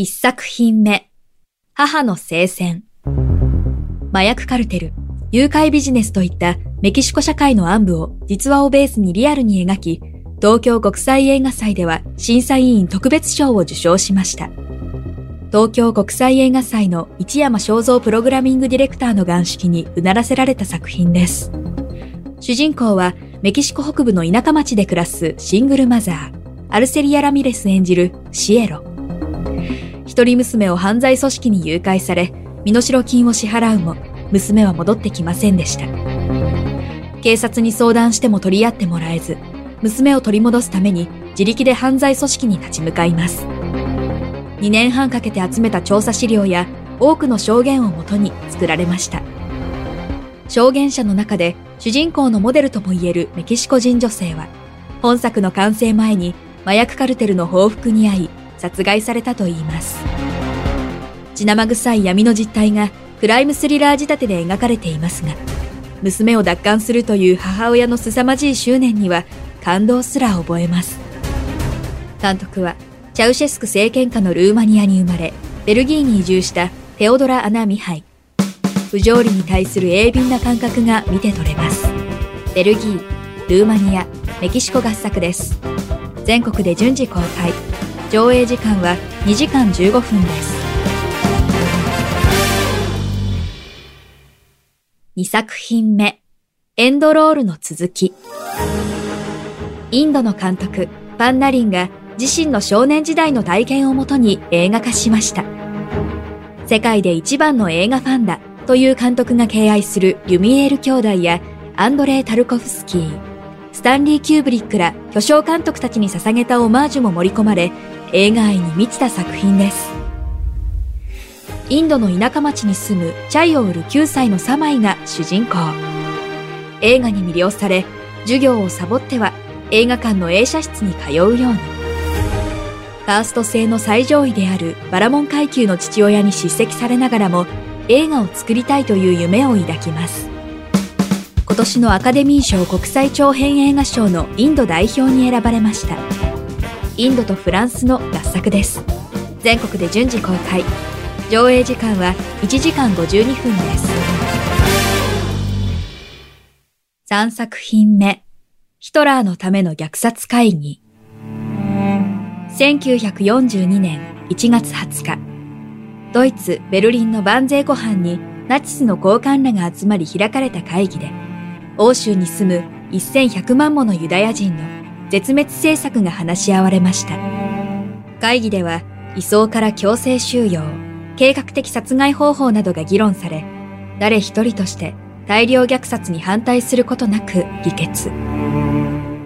一作品目、母の聖戦。麻薬カルテル、誘拐ビジネスといったメキシコ社会の暗部を実話をベースにリアルに描き、東京国際映画祭では審査委員特別賞を受賞しました。東京国際映画祭の市山正蔵プログラミングディレクターの眼色にうならせられた作品です。主人公はメキシコ北部の田舎町で暮らすシングルマザー、アルセリア・ラミレス演じるシエロ。一人娘を犯罪組織に誘拐され、身代金を支払うも、娘は戻ってきませんでした。警察に相談しても取り合ってもらえず、娘を取り戻すために自力で犯罪組織に立ち向かいます。2年半かけて集めた調査資料や多くの証言をもとに作られました。証言者の中で主人公のモデルともいえるメキシコ人女性は、本作の完成前に麻薬カルテルの報復に遭い、殺害されたといいます。血生臭い闇の実態がクライムスリラー仕立てで描かれていますが、娘を奪還するという母親の凄まじい執念には感動すら覚えます。監督は、チャウシェスク政権下のルーマニアに生まれ、ベルギーに移住したテオドラ・アナ・ミハイ。不条理に対する鋭敏な感覚が見て取れます。ベルギー、ルーマニア、メキシコ合作です。全国で順次公開。上映時間は2時間15分です。2作品目、エンドロールの続き。インドの監督、パンナリンが自身の少年時代の体験をもとに映画化しました。世界で一番の映画ファンだという監督が敬愛するリュミエール兄弟やアンドレイ・タルコフスキー、スタンリー・キューブリックら巨匠監督たちに捧げたオマージュも盛り込まれ、映画愛に満ちた作品です。インドの田舎町に住むチャイを売る9歳のサマイが主人公。映画に魅了され、授業をサボっては映画館の映写室に通うように。カースト制の最上位であるバラモン階級の父親に叱責されながらも映画を作りたいという夢を抱きます。今年のアカデミー賞国際長編映画賞のインド代表に選ばれました。インドとフランスの合作です。全国で順次公開。上映時間は1時間52分です。3作品目。ヒトラーのための虐殺会議。1942年1月20日。ドイツ・ベルリンの万税湖畔にナチスの高官らが集まり開かれた会議で、欧州に住む1100万ものユダヤ人の絶滅政策が話し合われました。会議では、移送から強制収容、計画的殺害方法などが議論され、誰一人として大量虐殺に反対することなく議決。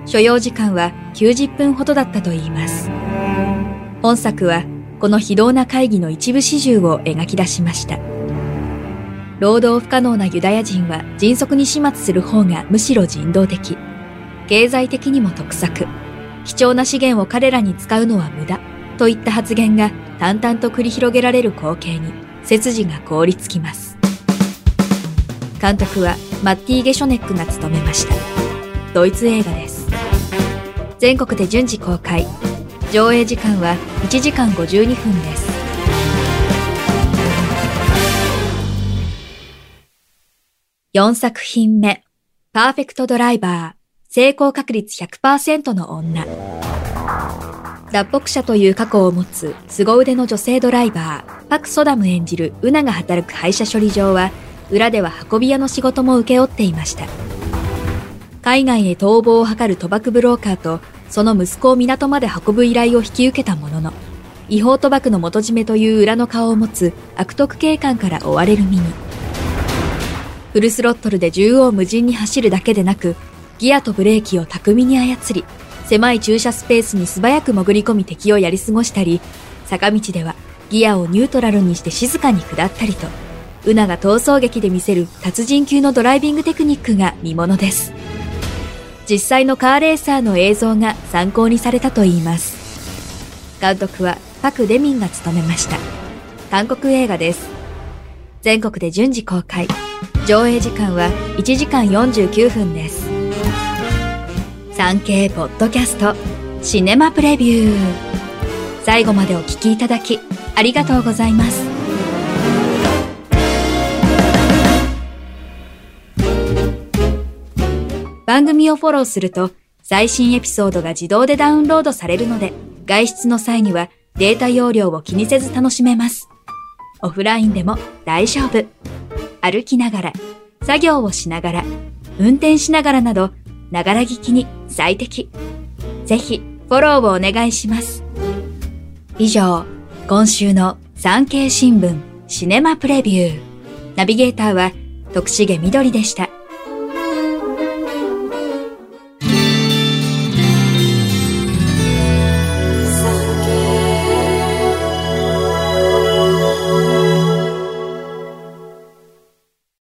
所要時間は90分ほどだったといいます。本作はこの非道な会議の一部始終を描き出しました。労働不可能なユダヤ人は迅速に始末する方がむしろ人道的。経済的にも得策。貴重な資源を彼らに使うのは無駄。といった発言が淡々と繰り広げられる光景に背筋が凍りつきます。監督はマッティ・ゲショネックが務めました。ドイツ映画です。全国で順次公開。上映時間は1時間52分です。4作品目、パーフェクトドライバー、成功確率100%の女。脱北者という過去を持つ凄腕の女性ドライバー、パク・ソダム演じるウナが働く廃車処理場は、裏では運び屋の仕事も請け負っていました。海外へ逃亡を図る賭博ブローカーとその息子を港まで運ぶ依頼を引き受けたものの、違法賭博の元締めという裏の顔を持つ悪徳警官から追われる身に。フルスロットルで縦横無尽に走るだけでなく、ギアとブレーキを巧みに操り、狭い駐車スペースに素早く潜り込み敵をやり過ごしたり、坂道ではギアをニュートラルにして静かに下ったりと、ウナが逃走劇で見せる達人級のドライビングテクニックが見物です。実際のカーレーサーの映像が参考にされたといいます。監督はパク・デミンが務めました。韓国映画です。全国で順次公開。上映時間は1時間49分です。産経ポッドキャストシネマプレビュー。最後までお聞きいただきありがとうございます。番組をフォローすると最新エピソードが自動でダウンロードされるので外出の際にはデータ容量を気にせず楽しめます。オフラインでも大丈夫。歩きながら、作業をしながら、運転しながらなど、ながら聞きに最適。ぜひ、フォローをお願いします。以上、今週の産経新聞シネマプレビュー。ナビゲーターは徳重みどりでした。